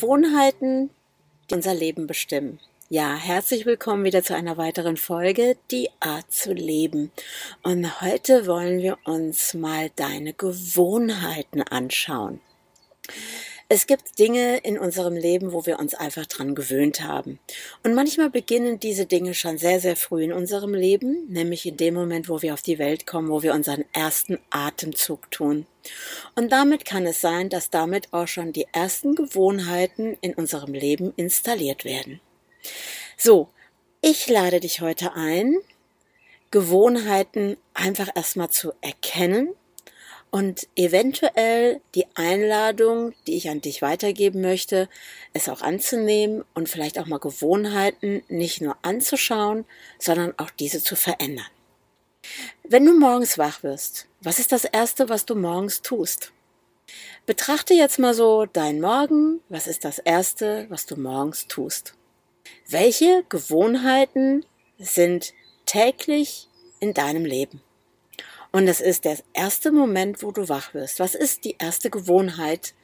Gewohnheiten, die unser Leben bestimmen. Ja, herzlich willkommen wieder zu einer weiteren Folge, die Art zu leben. Und heute wollen wir uns mal deine Gewohnheiten anschauen. Es gibt Dinge in unserem Leben, wo wir uns einfach dran gewöhnt haben. Und manchmal beginnen diese Dinge schon sehr, sehr früh in unserem Leben, nämlich in dem Moment, wo wir auf die Welt kommen, wo wir unseren ersten Atemzug tun. Und damit kann es sein, dass damit auch schon die ersten Gewohnheiten in unserem Leben installiert werden. So, ich lade dich heute ein, Gewohnheiten einfach erstmal zu erkennen und eventuell die Einladung, die ich an dich weitergeben möchte, es auch anzunehmen und vielleicht auch mal Gewohnheiten nicht nur anzuschauen, sondern auch diese zu verändern. Wenn du morgens wach wirst, was ist das Erste, was du morgens tust? Betrachte jetzt mal so deinen Morgen, was ist das Erste, was du morgens tust? Welche Gewohnheiten sind täglich in deinem Leben? Und es ist der erste Moment, wo du wach wirst. Was ist die erste Gewohnheit,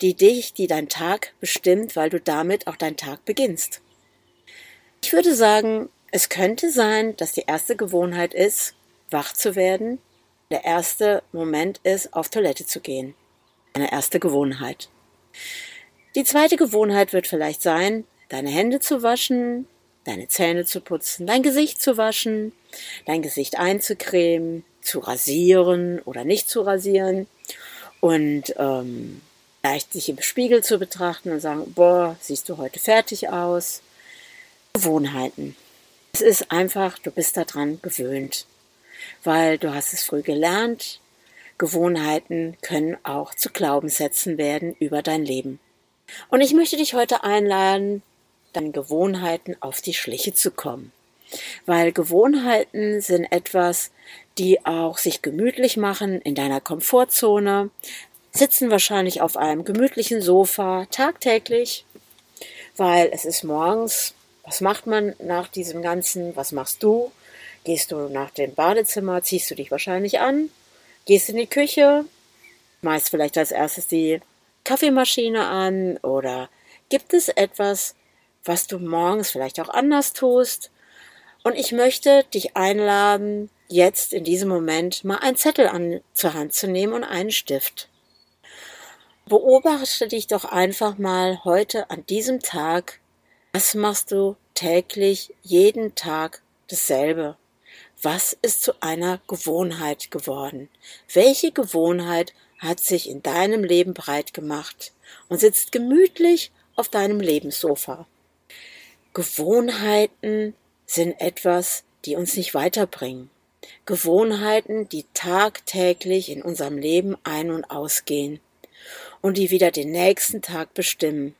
die dich, die dein Tag bestimmt, weil du damit auch deinen Tag beginnst? Ich würde sagen, es könnte sein, dass die erste Gewohnheit ist, wach zu werden. Der erste Moment ist, auf Toilette zu gehen. Eine erste Gewohnheit. Die zweite Gewohnheit wird vielleicht sein, deine Hände zu waschen, deine Zähne zu putzen, dein Gesicht zu waschen, dein Gesicht einzucremen, zu rasieren oder nicht zu rasieren und ähm, leicht sich im Spiegel zu betrachten und sagen, boah, siehst du heute fertig aus. Gewohnheiten. Es ist einfach, du bist daran gewöhnt, weil du hast es früh gelernt. Gewohnheiten können auch zu Glaubenssätzen werden über dein Leben. Und ich möchte dich heute einladen, deinen Gewohnheiten auf die Schliche zu kommen. Weil Gewohnheiten sind etwas, die auch sich gemütlich machen in deiner Komfortzone, sitzen wahrscheinlich auf einem gemütlichen Sofa tagtäglich, weil es ist morgens. Was macht man nach diesem Ganzen? Was machst du? Gehst du nach dem Badezimmer, ziehst du dich wahrscheinlich an, gehst in die Küche, schmeißt vielleicht als erstes die Kaffeemaschine an oder gibt es etwas, was du morgens vielleicht auch anders tust? Und ich möchte dich einladen, jetzt in diesem Moment mal einen Zettel an, zur Hand zu nehmen und einen Stift. Beobachte dich doch einfach mal heute an diesem Tag. Was machst du täglich, jeden Tag dasselbe? Was ist zu einer Gewohnheit geworden? Welche Gewohnheit hat sich in deinem Leben breit gemacht und sitzt gemütlich auf deinem Lebenssofa? Gewohnheiten sind etwas, die uns nicht weiterbringen. Gewohnheiten, die tagtäglich in unserem Leben ein- und ausgehen und die wieder den nächsten Tag bestimmen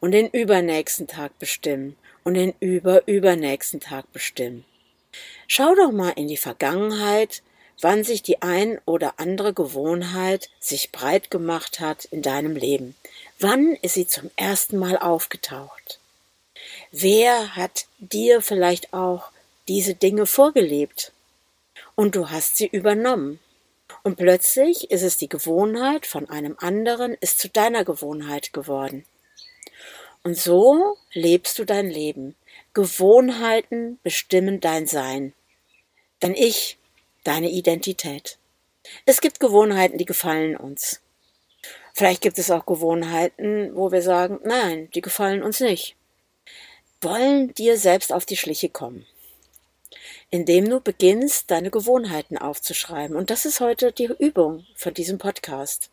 und den übernächsten Tag bestimmen und den überübernächsten Tag bestimmen. Schau doch mal in die Vergangenheit, wann sich die ein oder andere Gewohnheit sich breit gemacht hat in deinem Leben. Wann ist sie zum ersten Mal aufgetaucht? Wer hat dir vielleicht auch diese Dinge vorgelebt? Und du hast sie übernommen. Und plötzlich ist es die Gewohnheit von einem anderen, ist zu deiner Gewohnheit geworden. Und so lebst du dein Leben. Gewohnheiten bestimmen dein Sein. Dein Ich, deine Identität. Es gibt Gewohnheiten, die gefallen uns. Vielleicht gibt es auch Gewohnheiten, wo wir sagen, nein, die gefallen uns nicht wollen dir selbst auf die Schliche kommen, indem du beginnst, deine Gewohnheiten aufzuschreiben. Und das ist heute die Übung von diesem Podcast.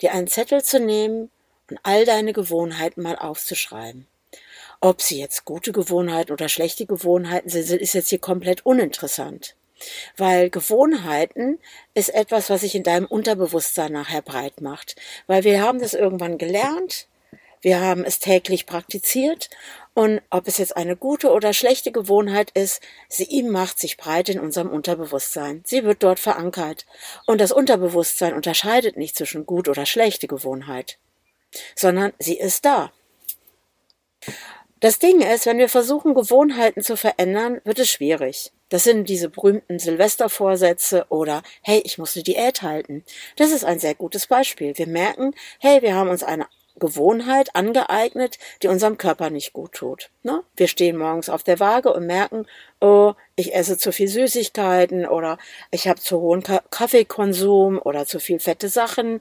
Dir einen Zettel zu nehmen und all deine Gewohnheiten mal aufzuschreiben. Ob sie jetzt gute Gewohnheiten oder schlechte Gewohnheiten sind, ist jetzt hier komplett uninteressant. Weil Gewohnheiten ist etwas, was sich in deinem Unterbewusstsein nachher breit macht. Weil wir haben das irgendwann gelernt, wir haben es täglich praktiziert und ob es jetzt eine gute oder schlechte Gewohnheit ist, sie macht sich breit in unserem Unterbewusstsein. Sie wird dort verankert. Und das Unterbewusstsein unterscheidet nicht zwischen gut oder schlechte Gewohnheit, sondern sie ist da. Das Ding ist, wenn wir versuchen, Gewohnheiten zu verändern, wird es schwierig. Das sind diese berühmten Silvestervorsätze oder hey, ich muss eine Diät halten. Das ist ein sehr gutes Beispiel. Wir merken, hey, wir haben uns eine Gewohnheit angeeignet, die unserem Körper nicht gut tut. Ne? Wir stehen morgens auf der Waage und merken, oh, ich esse zu viel Süßigkeiten oder ich habe zu hohen Kaffeekonsum oder zu viel fette Sachen.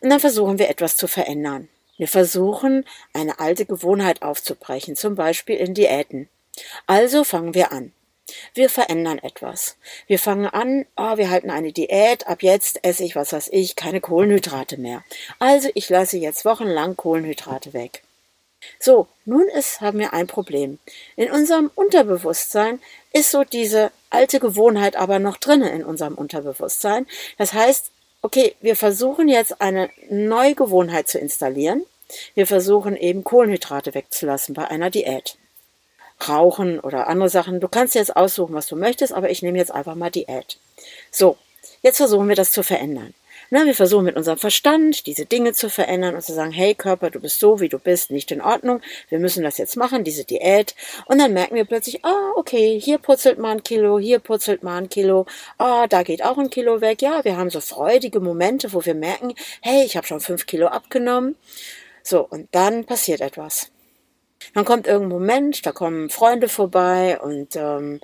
Und dann versuchen wir etwas zu verändern. Wir versuchen, eine alte Gewohnheit aufzubrechen, zum Beispiel in Diäten. Also fangen wir an. Wir verändern etwas. Wir fangen an, oh, wir halten eine Diät, ab jetzt esse ich, was weiß ich, keine Kohlenhydrate mehr. Also ich lasse jetzt wochenlang Kohlenhydrate weg. So, nun ist, haben wir ein Problem. In unserem Unterbewusstsein ist so diese alte Gewohnheit aber noch drinne in unserem Unterbewusstsein. Das heißt, okay, wir versuchen jetzt eine neue Gewohnheit zu installieren. Wir versuchen eben Kohlenhydrate wegzulassen bei einer Diät. Rauchen oder andere Sachen. Du kannst jetzt aussuchen, was du möchtest, aber ich nehme jetzt einfach mal Diät. So, jetzt versuchen wir das zu verändern. Na, wir versuchen mit unserem Verstand diese Dinge zu verändern und zu sagen, hey Körper, du bist so, wie du bist, nicht in Ordnung. Wir müssen das jetzt machen, diese Diät. Und dann merken wir plötzlich, ah, okay, hier putzelt mal ein Kilo, hier putzelt mal ein Kilo, ah, da geht auch ein Kilo weg. Ja, wir haben so freudige Momente, wo wir merken, hey, ich habe schon fünf Kilo abgenommen. So, und dann passiert etwas. Dann kommt irgendein Moment, da kommen Freunde vorbei und ähm,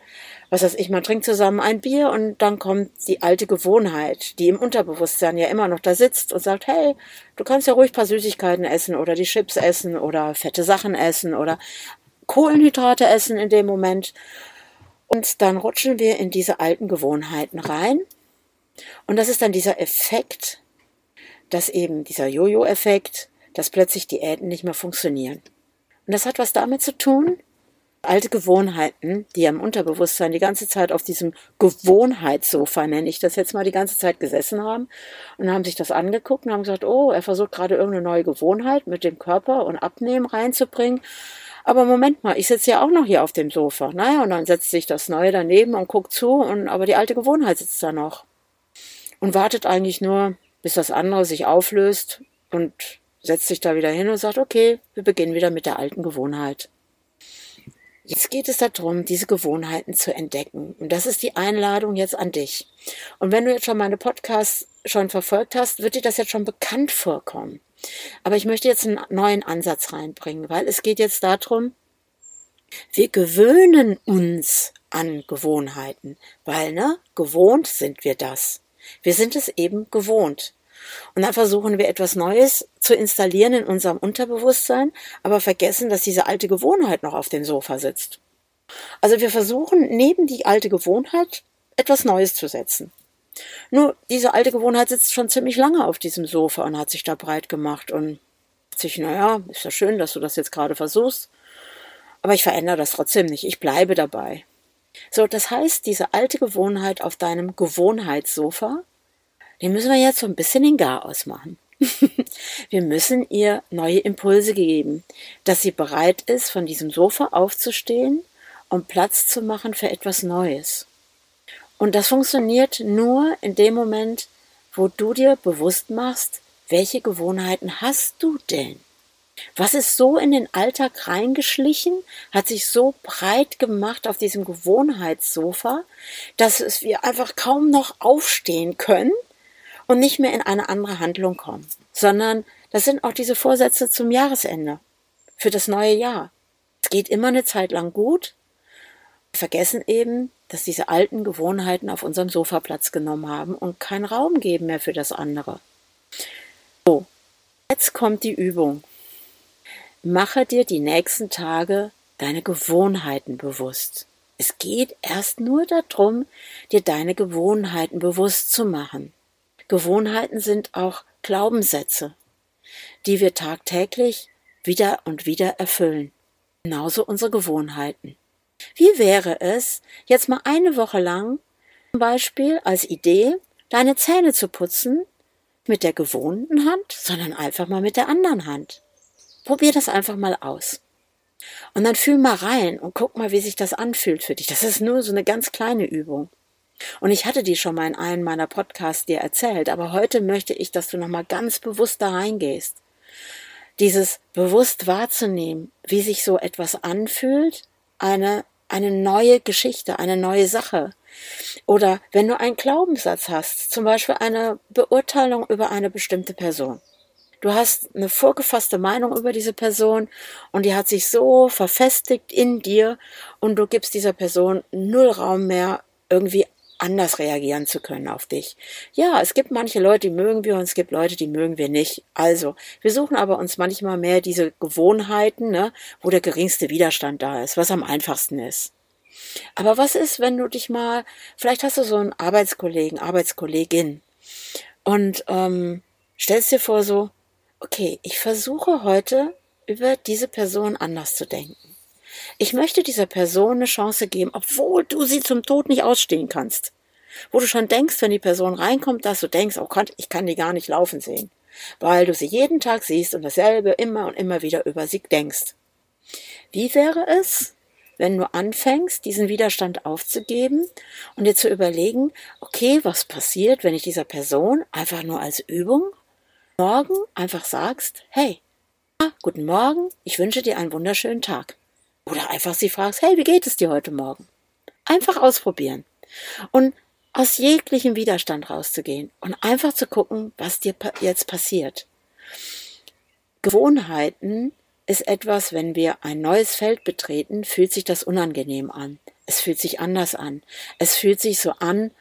was weiß ich, man trinkt zusammen ein Bier und dann kommt die alte Gewohnheit, die im Unterbewusstsein ja immer noch da sitzt und sagt, hey, du kannst ja ruhig paar Süßigkeiten essen oder die Chips essen oder fette Sachen essen oder Kohlenhydrate essen in dem Moment. Und dann rutschen wir in diese alten Gewohnheiten rein. Und das ist dann dieser Effekt, dass eben dieser Jojo-Effekt, dass plötzlich Diäten nicht mehr funktionieren. Und das hat was damit zu tun, alte Gewohnheiten, die im Unterbewusstsein die ganze Zeit auf diesem Gewohnheitssofa, nenne ich das jetzt mal, die ganze Zeit gesessen haben und haben sich das angeguckt und haben gesagt, oh, er versucht gerade irgendeine neue Gewohnheit mit dem Körper und Abnehmen reinzubringen. Aber Moment mal, ich sitze ja auch noch hier auf dem Sofa. Naja, und dann setzt sich das Neue daneben und guckt zu, und aber die alte Gewohnheit sitzt da noch. Und wartet eigentlich nur, bis das andere sich auflöst und setzt sich da wieder hin und sagt, okay, wir beginnen wieder mit der alten Gewohnheit. Jetzt geht es darum, diese Gewohnheiten zu entdecken. Und das ist die Einladung jetzt an dich. Und wenn du jetzt schon meine Podcasts schon verfolgt hast, wird dir das jetzt schon bekannt vorkommen. Aber ich möchte jetzt einen neuen Ansatz reinbringen, weil es geht jetzt darum, wir gewöhnen uns an Gewohnheiten, weil, ne, gewohnt sind wir das. Wir sind es eben gewohnt. Und dann versuchen wir etwas Neues zu installieren in unserem Unterbewusstsein, aber vergessen, dass diese alte Gewohnheit noch auf dem Sofa sitzt. Also wir versuchen neben die alte Gewohnheit etwas Neues zu setzen. Nur diese alte Gewohnheit sitzt schon ziemlich lange auf diesem Sofa und hat sich da breit gemacht und sich, naja, ist ja schön, dass du das jetzt gerade versuchst, aber ich verändere das trotzdem nicht, ich bleibe dabei. So, das heißt, diese alte Gewohnheit auf deinem Gewohnheitssofa den müssen wir jetzt so ein bisschen den Garaus machen. wir müssen ihr neue Impulse geben, dass sie bereit ist, von diesem Sofa aufzustehen und Platz zu machen für etwas Neues. Und das funktioniert nur in dem Moment, wo du dir bewusst machst, welche Gewohnheiten hast du denn? Was ist so in den Alltag reingeschlichen, hat sich so breit gemacht auf diesem Gewohnheitssofa, dass wir einfach kaum noch aufstehen können und nicht mehr in eine andere Handlung kommen, sondern das sind auch diese Vorsätze zum Jahresende, für das neue Jahr. Es geht immer eine Zeit lang gut. Wir vergessen eben, dass diese alten Gewohnheiten auf unserem Sofa Platz genommen haben und keinen Raum geben mehr für das andere. So, jetzt kommt die Übung. Mache dir die nächsten Tage deine Gewohnheiten bewusst. Es geht erst nur darum, dir deine Gewohnheiten bewusst zu machen. Gewohnheiten sind auch Glaubenssätze, die wir tagtäglich wieder und wieder erfüllen. Genauso unsere Gewohnheiten. Wie wäre es, jetzt mal eine Woche lang, zum Beispiel als Idee, deine Zähne zu putzen, mit der gewohnten Hand, sondern einfach mal mit der anderen Hand. Probier das einfach mal aus. Und dann fühl mal rein und guck mal, wie sich das anfühlt für dich. Das ist nur so eine ganz kleine Übung. Und ich hatte die schon mal in einem meiner Podcasts dir erzählt, aber heute möchte ich, dass du nochmal ganz bewusst da reingehst. Dieses bewusst wahrzunehmen, wie sich so etwas anfühlt, eine, eine neue Geschichte, eine neue Sache. Oder wenn du einen Glaubenssatz hast, zum Beispiel eine Beurteilung über eine bestimmte Person. Du hast eine vorgefasste Meinung über diese Person und die hat sich so verfestigt in dir und du gibst dieser Person null Raum mehr, irgendwie anders reagieren zu können auf dich. Ja, es gibt manche Leute, die mögen wir und es gibt Leute, die mögen wir nicht. Also, wir suchen aber uns manchmal mehr diese Gewohnheiten, ne, wo der geringste Widerstand da ist, was am einfachsten ist. Aber was ist, wenn du dich mal, vielleicht hast du so einen Arbeitskollegen, Arbeitskollegin und ähm, stellst dir vor so, okay, ich versuche heute über diese Person anders zu denken. Ich möchte dieser Person eine Chance geben, obwohl du sie zum Tod nicht ausstehen kannst. Wo du schon denkst, wenn die Person reinkommt, dass du denkst, oh Gott, ich kann die gar nicht laufen sehen. Weil du sie jeden Tag siehst und dasselbe immer und immer wieder über sie denkst. Wie wäre es, wenn du anfängst, diesen Widerstand aufzugeben und dir zu überlegen, okay, was passiert, wenn ich dieser Person einfach nur als Übung morgen einfach sagst, hey, guten Morgen, ich wünsche dir einen wunderschönen Tag. Oder einfach sie fragst, hey, wie geht es dir heute Morgen? Einfach ausprobieren. Und aus jeglichem Widerstand rauszugehen und einfach zu gucken, was dir jetzt passiert. Gewohnheiten ist etwas, wenn wir ein neues Feld betreten, fühlt sich das unangenehm an. Es fühlt sich anders an. Es fühlt sich so an,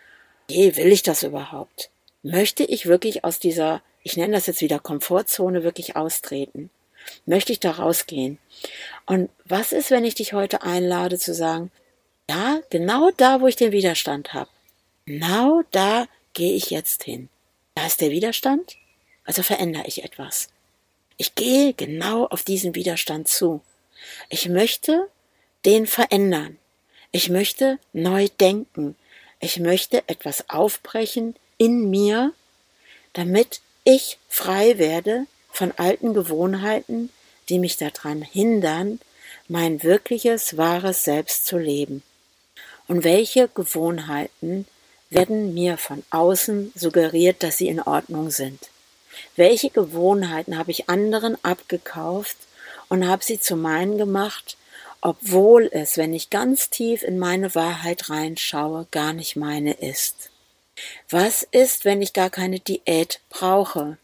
je, will ich das überhaupt? Möchte ich wirklich aus dieser, ich nenne das jetzt wieder Komfortzone, wirklich austreten? Möchte ich da rausgehen? Und was ist, wenn ich dich heute einlade zu sagen, ja, genau da, wo ich den Widerstand habe, genau da gehe ich jetzt hin. Da ist der Widerstand, also verändere ich etwas. Ich gehe genau auf diesen Widerstand zu. Ich möchte den verändern. Ich möchte neu denken. Ich möchte etwas aufbrechen in mir, damit ich frei werde von alten Gewohnheiten, die mich daran hindern, mein wirkliches, wahres Selbst zu leben. Und welche Gewohnheiten werden mir von außen suggeriert, dass sie in Ordnung sind? Welche Gewohnheiten habe ich anderen abgekauft und habe sie zu meinen gemacht, obwohl es, wenn ich ganz tief in meine Wahrheit reinschaue, gar nicht meine ist? Was ist, wenn ich gar keine Diät brauche?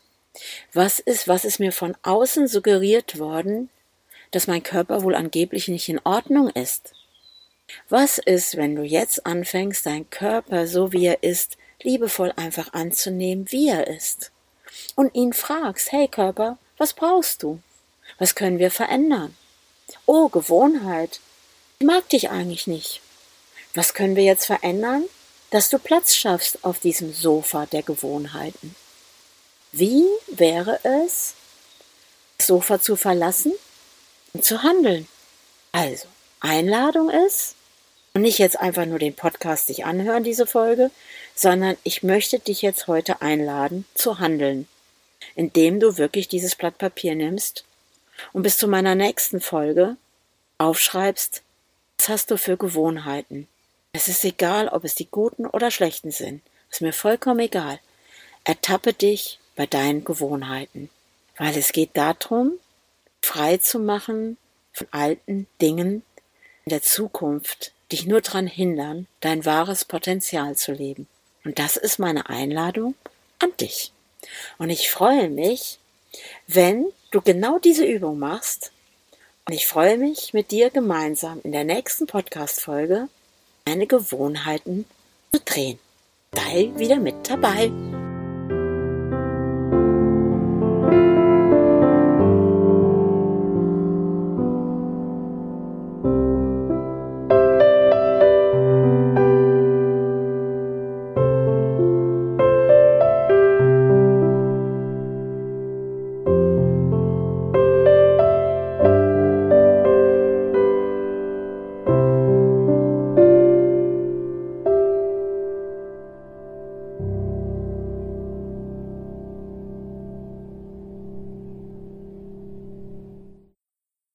Was ist, was ist mir von außen suggeriert worden, dass mein Körper wohl angeblich nicht in Ordnung ist? Was ist, wenn du jetzt anfängst, deinen Körper so wie er ist, liebevoll einfach anzunehmen, wie er ist? Und ihn fragst, hey Körper, was brauchst du? Was können wir verändern? Oh, Gewohnheit. Ich mag dich eigentlich nicht. Was können wir jetzt verändern, dass du Platz schaffst auf diesem Sofa der Gewohnheiten? Wie wäre es, das Sofa zu verlassen und zu handeln? Also, Einladung ist, und nicht jetzt einfach nur den Podcast dich anhören, diese Folge, sondern ich möchte dich jetzt heute einladen zu handeln, indem du wirklich dieses Blatt Papier nimmst und bis zu meiner nächsten Folge aufschreibst, was hast du für Gewohnheiten. Es ist egal, ob es die guten oder schlechten sind. Ist mir vollkommen egal. Ertappe dich bei deinen Gewohnheiten. Weil es geht darum, frei zu machen von alten Dingen in der Zukunft, dich nur daran hindern, dein wahres Potenzial zu leben. Und das ist meine Einladung an dich. Und ich freue mich, wenn du genau diese Übung machst. Und ich freue mich, mit dir gemeinsam in der nächsten Podcast-Folge deine Gewohnheiten zu drehen. Sei wieder mit dabei.